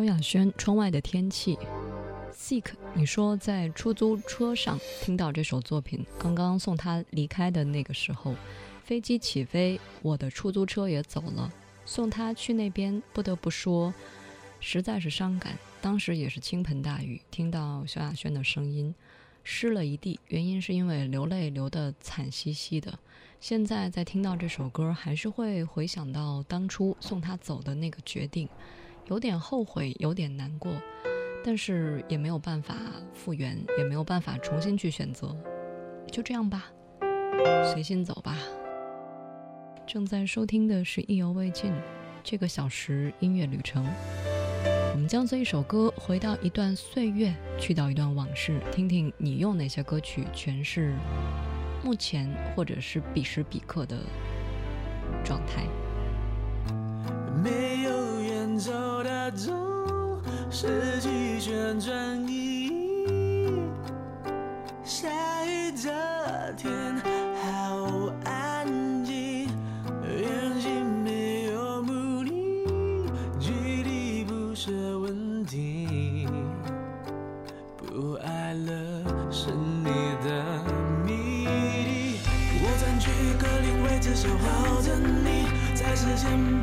萧亚轩《窗外的天气》，Seek，你说在出租车上听到这首作品，刚刚送他离开的那个时候，飞机起飞，我的出租车也走了，送他去那边，不得不说，实在是伤感。当时也是倾盆大雨，听到萧亚轩的声音，湿了一地。原因是因为流泪流得惨兮兮的。现在在听到这首歌，还是会回想到当初送他走的那个决定。有点后悔，有点难过，但是也没有办法复原，也没有办法重新去选择，就这样吧，随心走吧。正在收听的是意犹未尽这个小时音乐旅程，我们将这一首歌回到一段岁月，去到一段往事，听听你用哪些歌曲诠释目前或者是彼时彼刻的状态。走的走，四季旋转移，下雨的天好安静，远行没有目的，距离不是问题。不爱了是你的谜底，我占据格林位置守候着你，在时间。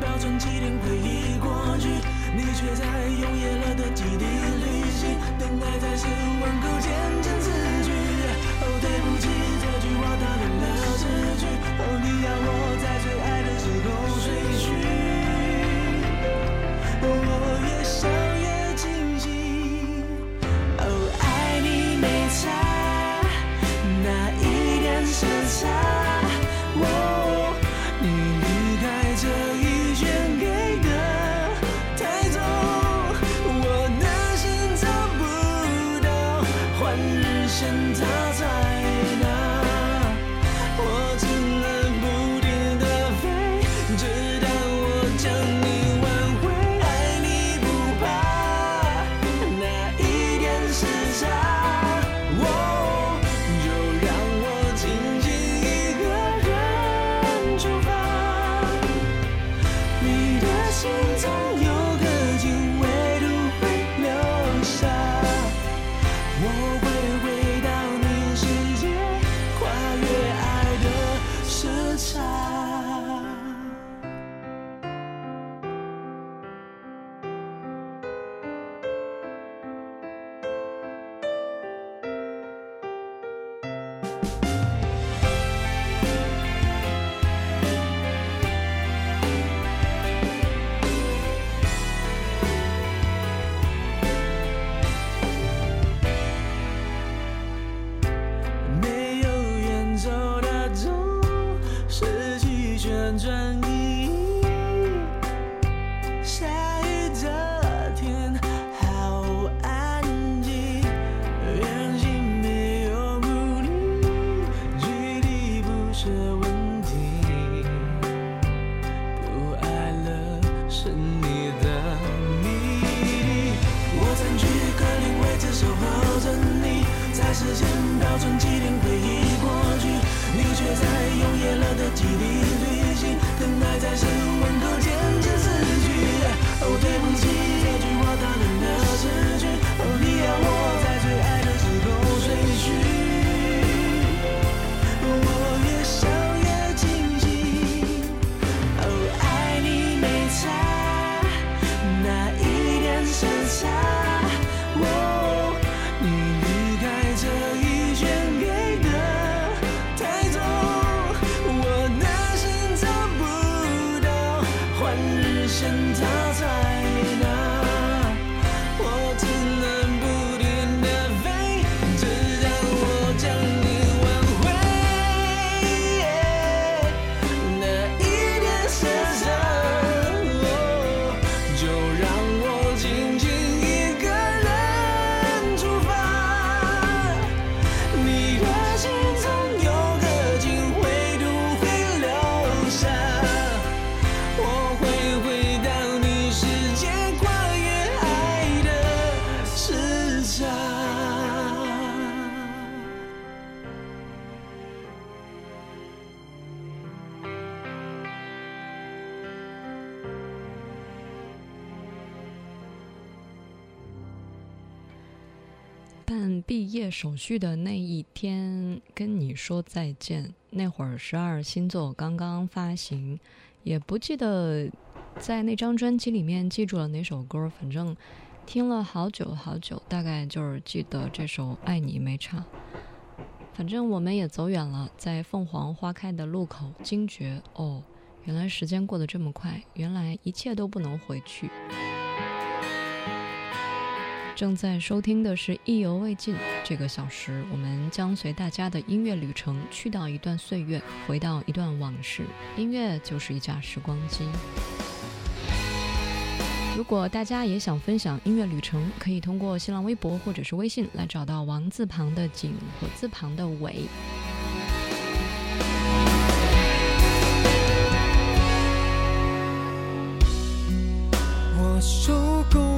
手续的那一天跟你说再见，那会儿十二星座刚刚发行，也不记得在那张专辑里面记住了哪首歌，反正听了好久好久，大概就是记得这首《爱你没差》。反正我们也走远了，在凤凰花开的路口惊觉，哦，原来时间过得这么快，原来一切都不能回去。正在收听的是意犹未尽。这个小时，我们将随大家的音乐旅程，去到一段岁月，回到一段往事。音乐就是一架时光机。如果大家也想分享音乐旅程，可以通过新浪微博或者是微信来找到“王”字旁的景或字旁的伟。我受够。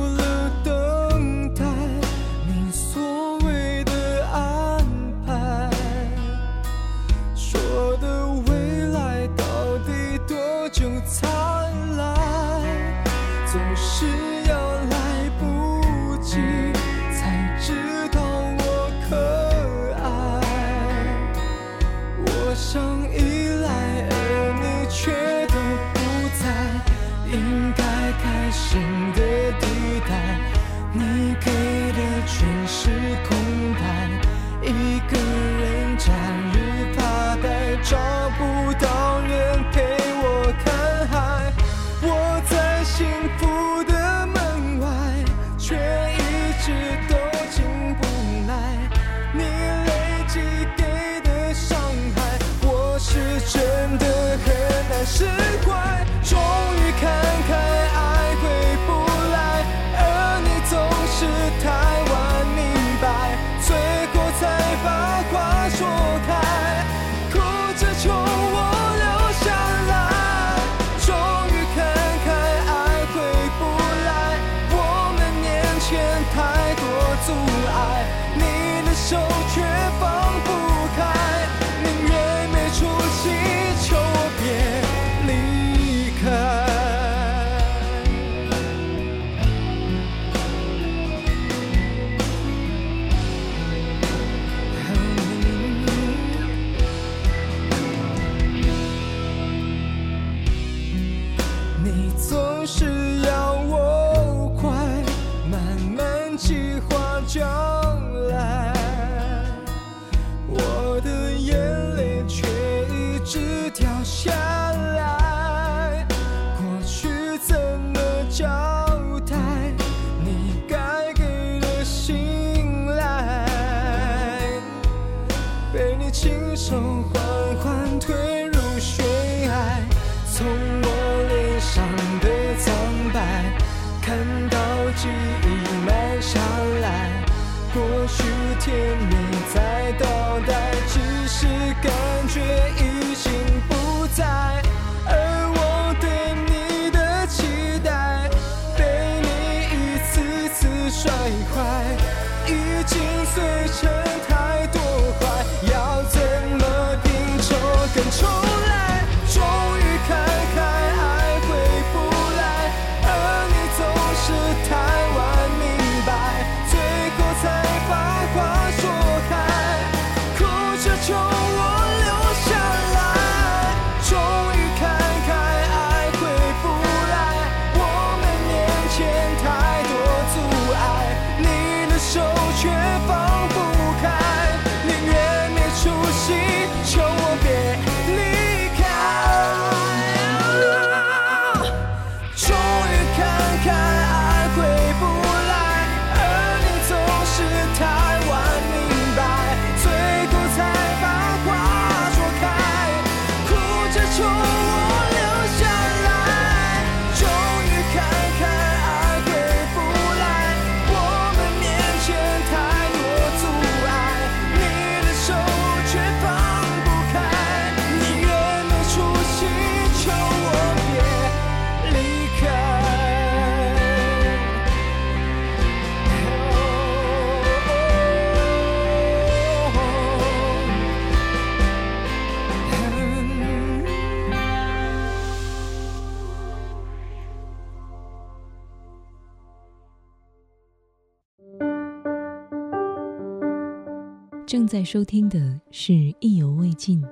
在收听的是意犹未尽。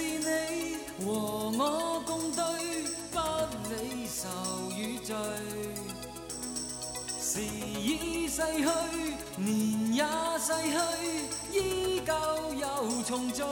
是你和我共对，不理愁与醉。时已逝去，年也逝去，依旧又重聚。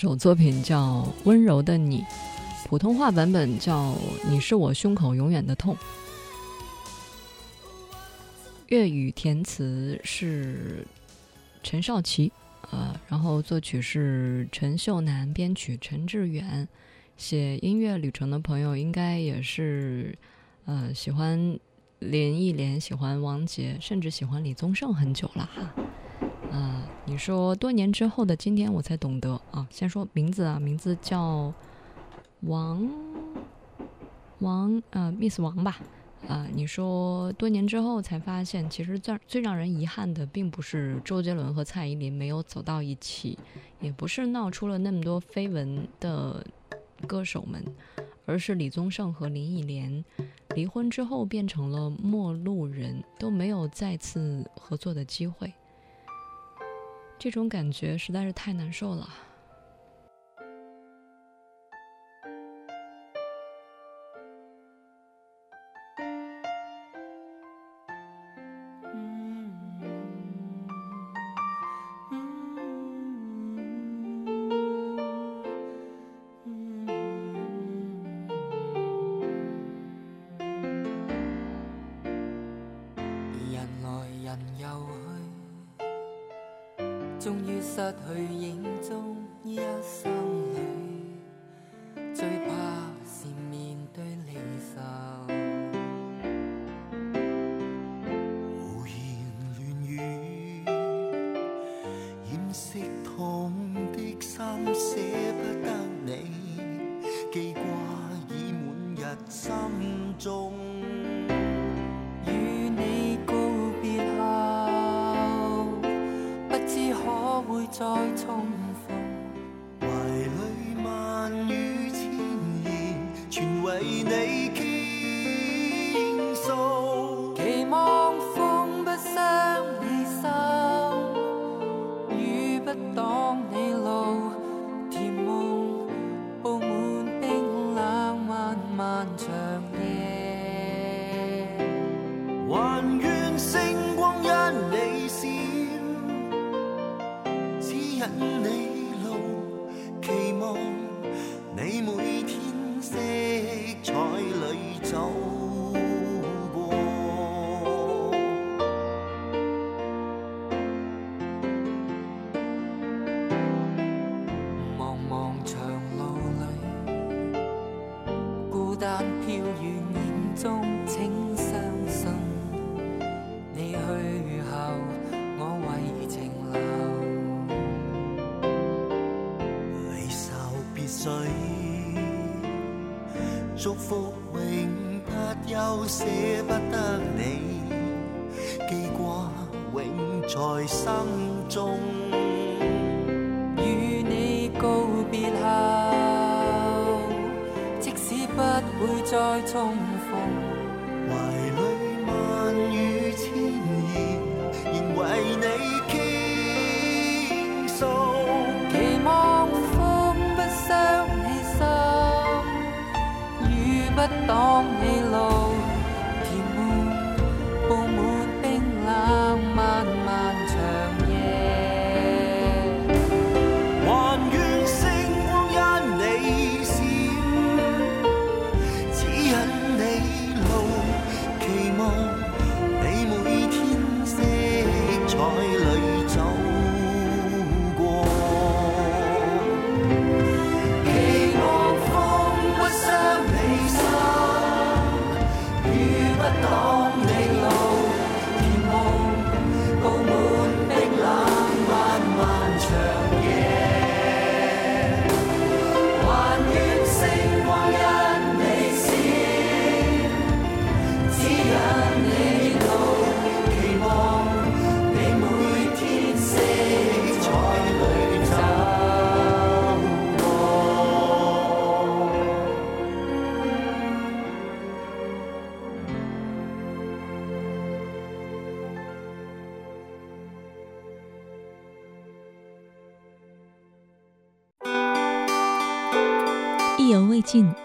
首作品叫《温柔的你》，普通话版本叫《你是我胸口永远的痛》，粤语填词是陈少琪，呃，然后作曲是陈秀楠，编曲陈志远。写音乐旅程的朋友，应该也是呃喜欢林忆莲，喜欢王杰，甚至喜欢李宗盛很久了哈。说多年之后的今天我才懂得啊，先说名字啊，名字叫王王呃，Miss 王吧啊。你说多年之后才发现，其实最最让人遗憾的，并不是周杰伦和蔡依林没有走到一起，也不是闹出了那么多绯闻的歌手们，而是李宗盛和林忆莲离婚之后变成了陌路人，都没有再次合作的机会。这种感觉实在是太难受了。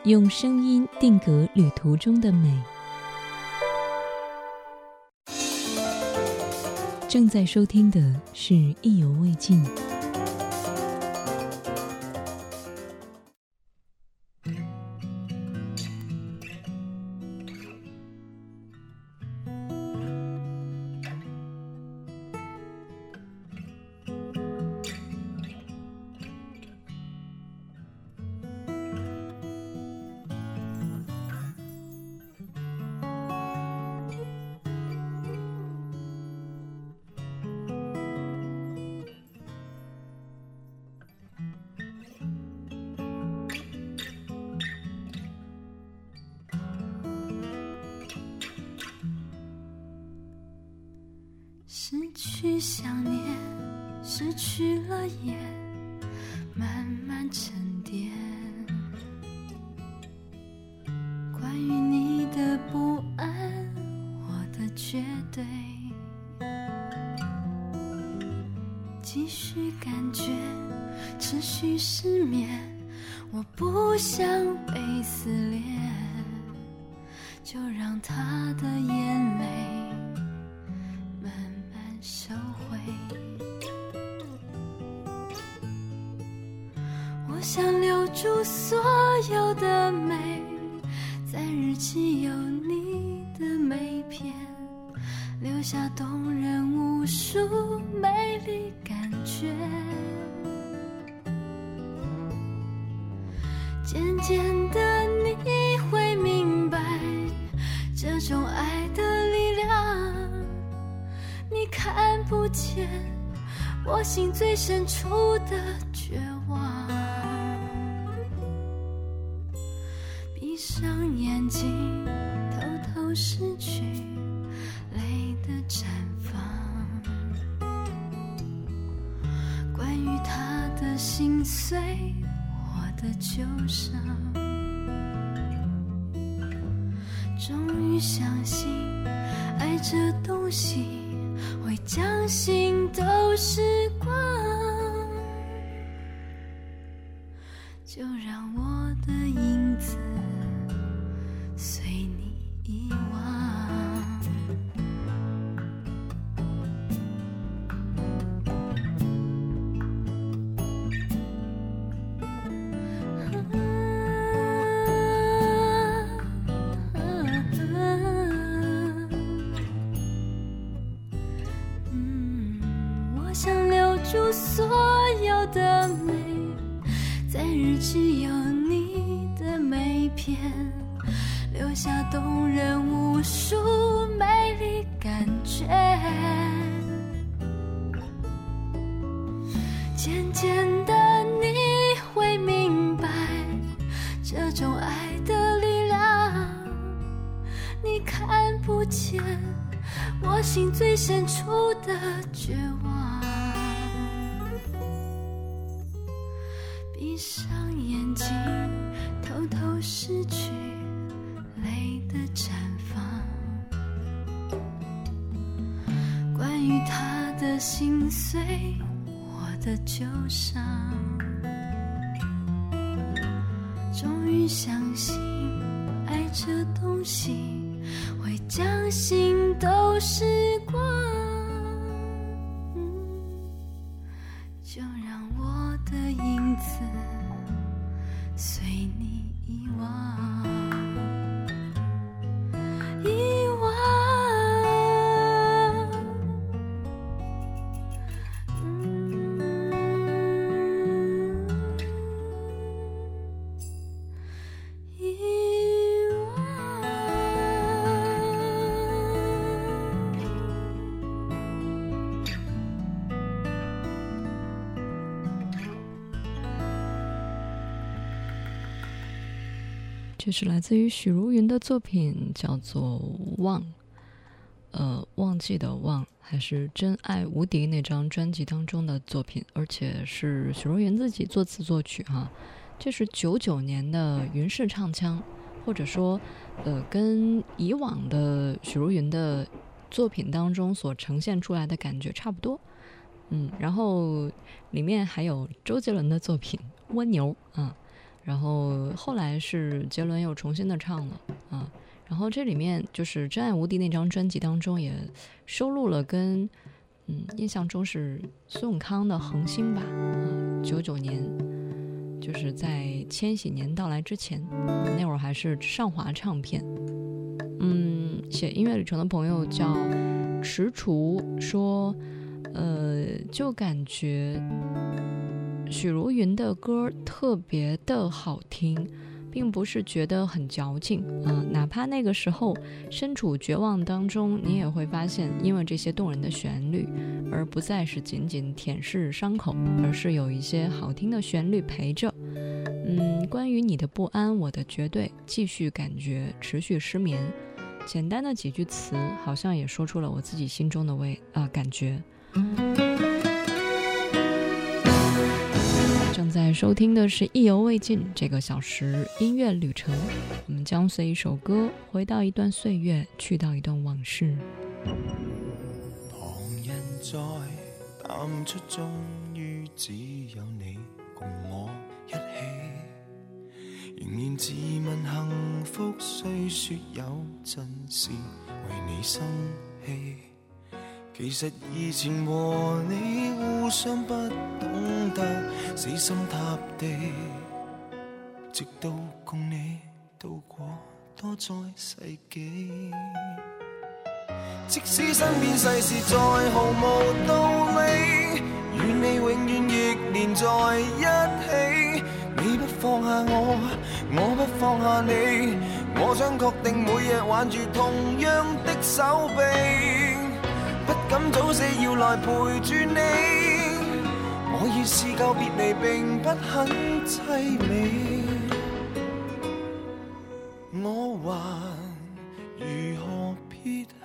用声音定格旅途中的美。正在收听的是《意犹未尽》。去想念，失去了眼，慢慢沉淀。住所有的美，在日记有你的每篇，留下动人无数美丽感觉。渐渐的你会明白，这种爱的力量，你看不见我心最深处的。将心都是。这是来自于许茹芸的作品，叫做《忘》，呃，忘记的忘，还是《真爱无敌》那张专辑当中的作品，而且是许茹芸自己作词作曲哈。这是九九年的云氏唱腔，或者说，呃，跟以往的许茹芸的作品当中所呈现出来的感觉差不多。嗯，然后里面还有周杰伦的作品《蜗牛》啊。然后后来是杰伦又重新的唱了啊，然后这里面就是《真爱无敌》那张专辑当中也收录了跟，嗯，印象中是苏永康的《恒星》吧，啊，九九年，就是在千禧年到来之前，那会儿还是上华唱片，嗯，写音乐旅程的朋友叫池厨说，呃，就感觉。许茹芸的歌特别的好听，并不是觉得很矫情啊，哪怕那个时候身处绝望当中，你也会发现，因为这些动人的旋律，而不再是仅仅舔舐伤口，而是有一些好听的旋律陪着。嗯，关于你的不安，我的绝对，继续感觉持续失眠，简单的几句词，好像也说出了我自己心中的味啊感觉。现在收听的是意犹未尽这个小时音乐旅程我们将随一首歌回到一段岁月去到一段往事旁人在淡出终于只有你共我一起仍然自问幸福虽说有阵时为你生气其实以前和你互相不懂得死心塌地，直到共你渡过多载世纪。即使身边世事再毫无道理，与你永远亦连在一起。你不放下我，我不放下你，我想确定每日挽住同样的手臂。不敢早死，要来陪住你。我已试告别离，并不很凄美，我还如何撇下？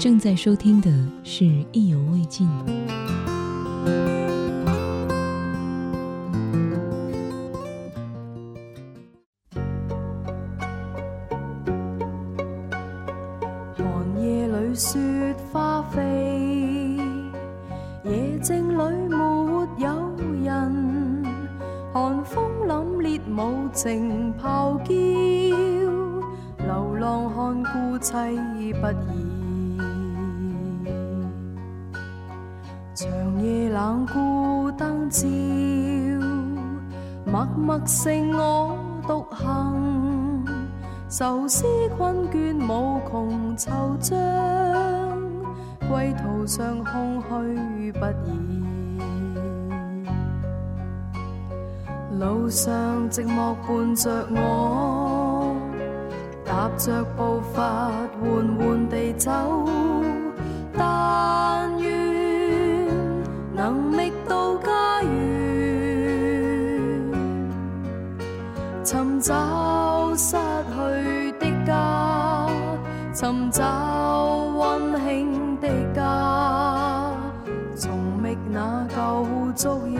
正在收听的是《意犹未尽》。寒夜里雪花飞，夜静里没有人，寒风凛冽无情咆哮，流浪汉孤凄不已。默剩我独行，愁思困倦无穷惆怅，归途上空虚不已。路上寂寞伴着我，踏着步伐缓缓地走，但愿能觅。找失去的家，寻找温馨的家，重觅那旧足印，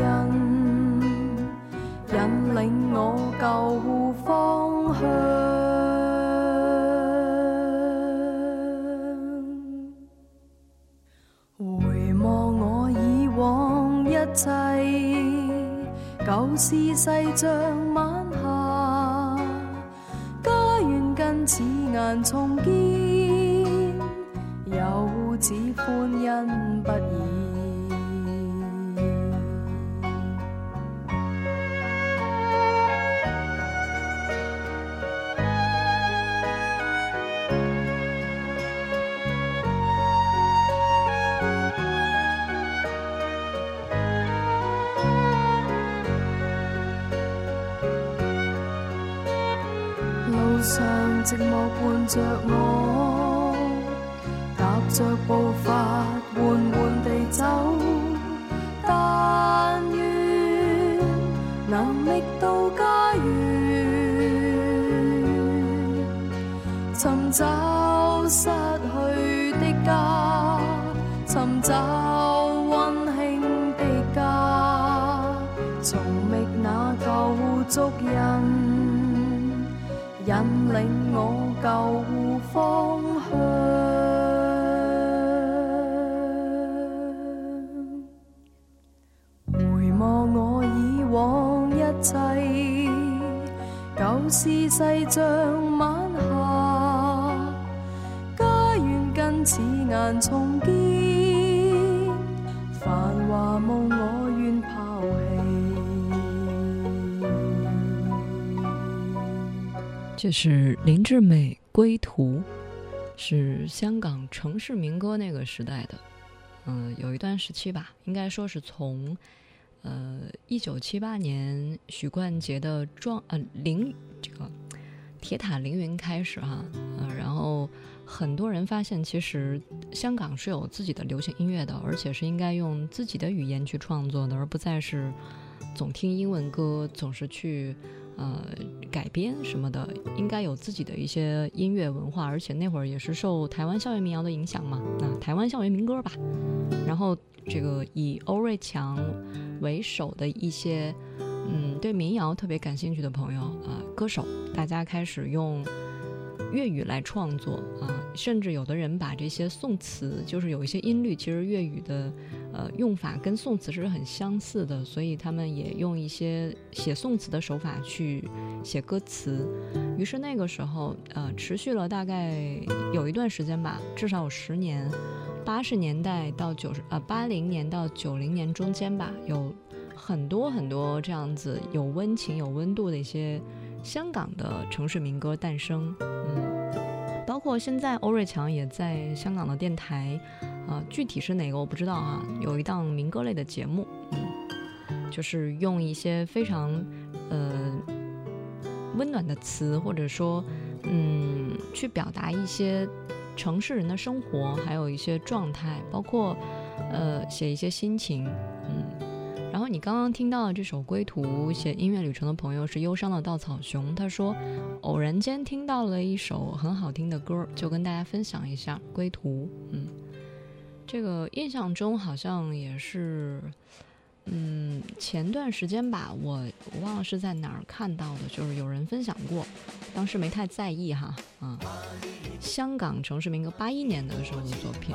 引领我旧方向。回望我以往一切，旧事绪将。从今。着我，踏着步伐，缓缓地走，但愿能觅到家园。寻找失去的家，寻找温馨的家，重觅那旧足印，引领我旧。是晚霞，家愿重繁华梦我抛弃。这是林志美《归途》，是香港城市民歌那个时代的，嗯，有一段时期吧，应该说是从，呃，一九七八年许冠杰的《壮》呃林。铁塔凌云开始哈，呃，然后很多人发现，其实香港是有自己的流行音乐的，而且是应该用自己的语言去创作的，而不再是总听英文歌，总是去呃改编什么的。应该有自己的一些音乐文化，而且那会儿也是受台湾校园民谣的影响嘛，那台湾校园民歌吧。然后这个以欧瑞强为首的一些。嗯，对民谣特别感兴趣的朋友啊，歌手，大家开始用粤语来创作啊，甚至有的人把这些宋词，就是有一些音律，其实粤语的呃用法跟宋词是很相似的，所以他们也用一些写宋词的手法去写歌词。于是那个时候，呃，持续了大概有一段时间吧，至少有十年，八十年代到九十呃八零年到九零年中间吧，有。很多很多这样子有温情、有温度的一些香港的城市民歌诞生，嗯，包括现在欧瑞强也在香港的电台，啊，具体是哪个我不知道啊，有一档民歌类的节目，嗯，就是用一些非常呃温暖的词，或者说嗯去表达一些城市人的生活，还有一些状态，包括呃写一些心情。你刚刚听到的这首《归途》，写音乐旅程的朋友是忧伤的稻草熊。他说，偶然间听到了一首很好听的歌，就跟大家分享一下《归途》。嗯，这个印象中好像也是，嗯，前段时间吧，我我忘了是在哪儿看到的，就是有人分享过，当时没太在意哈。啊，香港城市民歌八一年的时候的作品。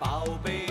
宝贝。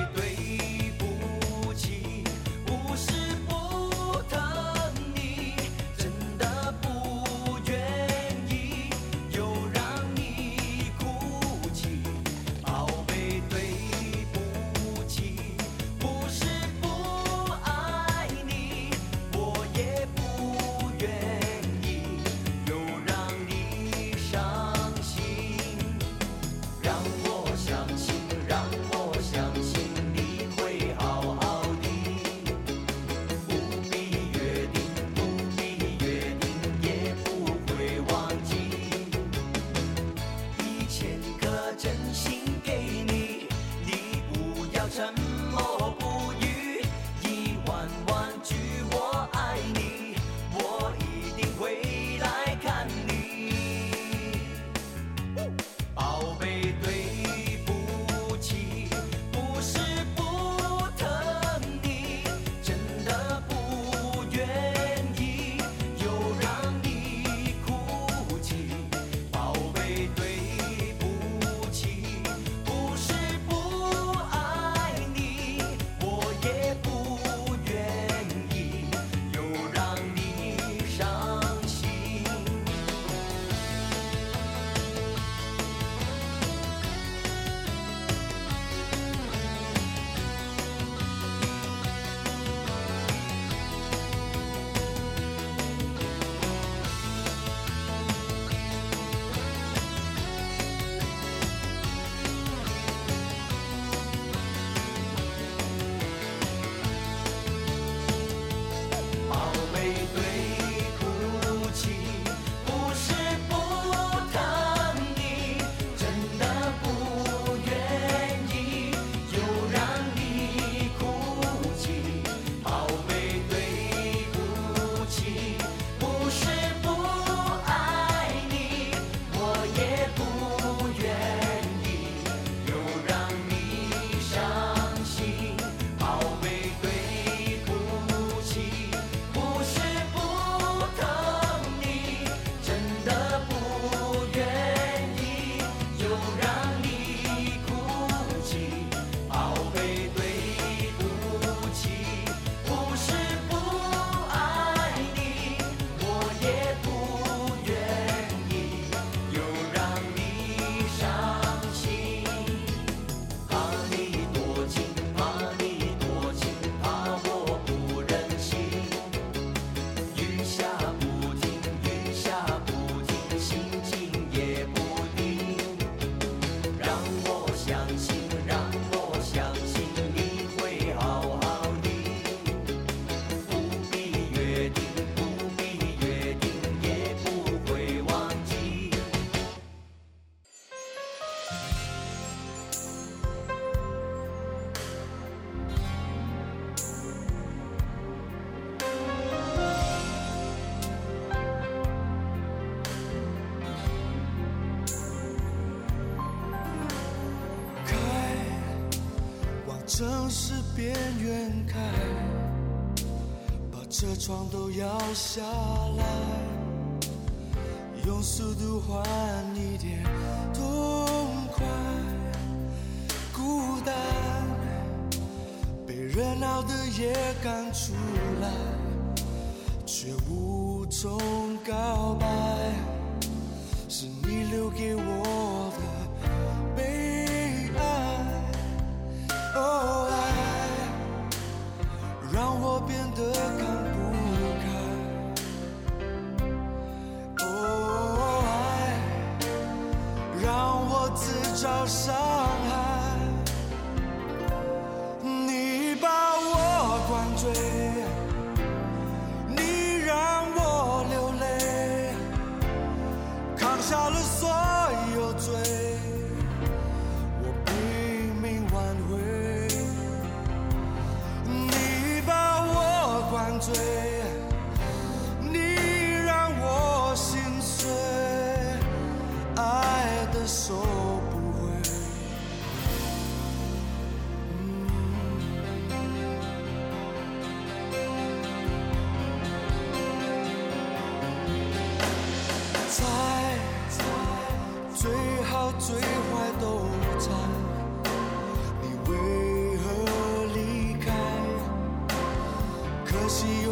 城市边缘开，把车窗都摇下来，用速度换一点痛快。孤单，被热闹的夜赶出来，却无从告白。是你留给我。see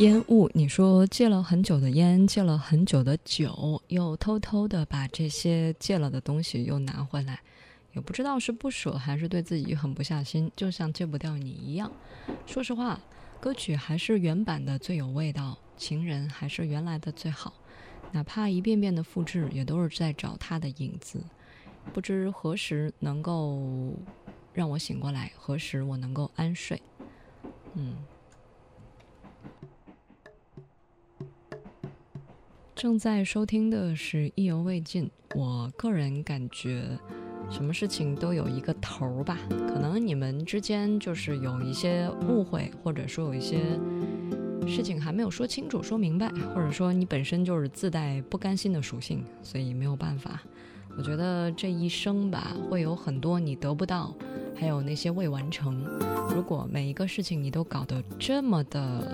烟雾，你说戒了很久的烟，戒了很久的酒，又偷偷的把这些戒了的东西又拿回来，也不知道是不舍还是对自己狠不下心，就像戒不掉你一样。说实话，歌曲还是原版的最有味道，情人还是原来的最好，哪怕一遍遍的复制，也都是在找他的影子。不知何时能够让我醒过来，何时我能够安睡？嗯。正在收听的是意犹未尽。我个人感觉，什么事情都有一个头儿吧。可能你们之间就是有一些误会，或者说有一些事情还没有说清楚、说明白，或者说你本身就是自带不甘心的属性，所以没有办法。我觉得这一生吧，会有很多你得不到，还有那些未完成。如果每一个事情你都搞得这么的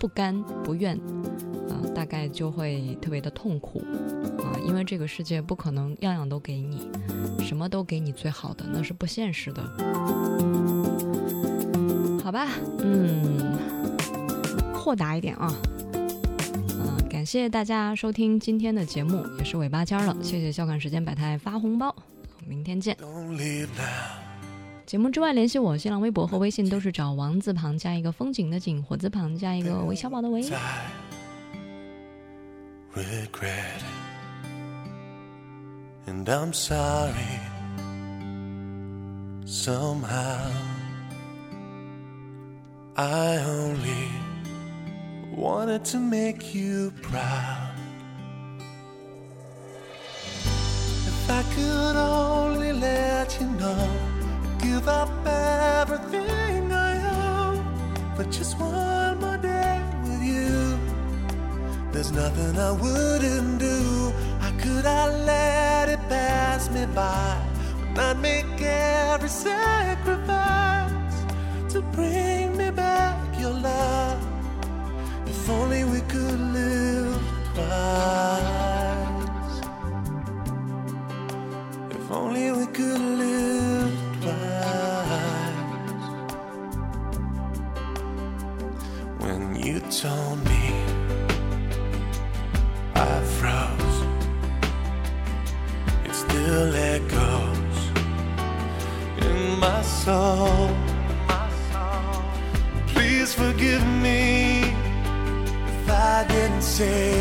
不甘不愿。大概就会特别的痛苦啊，因为这个世界不可能样样都给你，什么都给你最好的，那是不现实的。好吧，嗯，豁达一点啊。嗯，感谢大家收听今天的节目，也是尾巴尖了。谢谢笑看时间百态发红包，明天见。节目之外联系我，新浪微博和微信都是找王字旁加一个风景的景，火字旁加一个韦小宝的韦。regret it. And I'm sorry somehow. I only wanted to make you proud. If I could only let you know, give up everything I own for just one. There's nothing I wouldn't do. How could I let it pass me by? When I'd make every sacrifice to bring me back your love. If only we could live twice. If only we could live twice. When you told say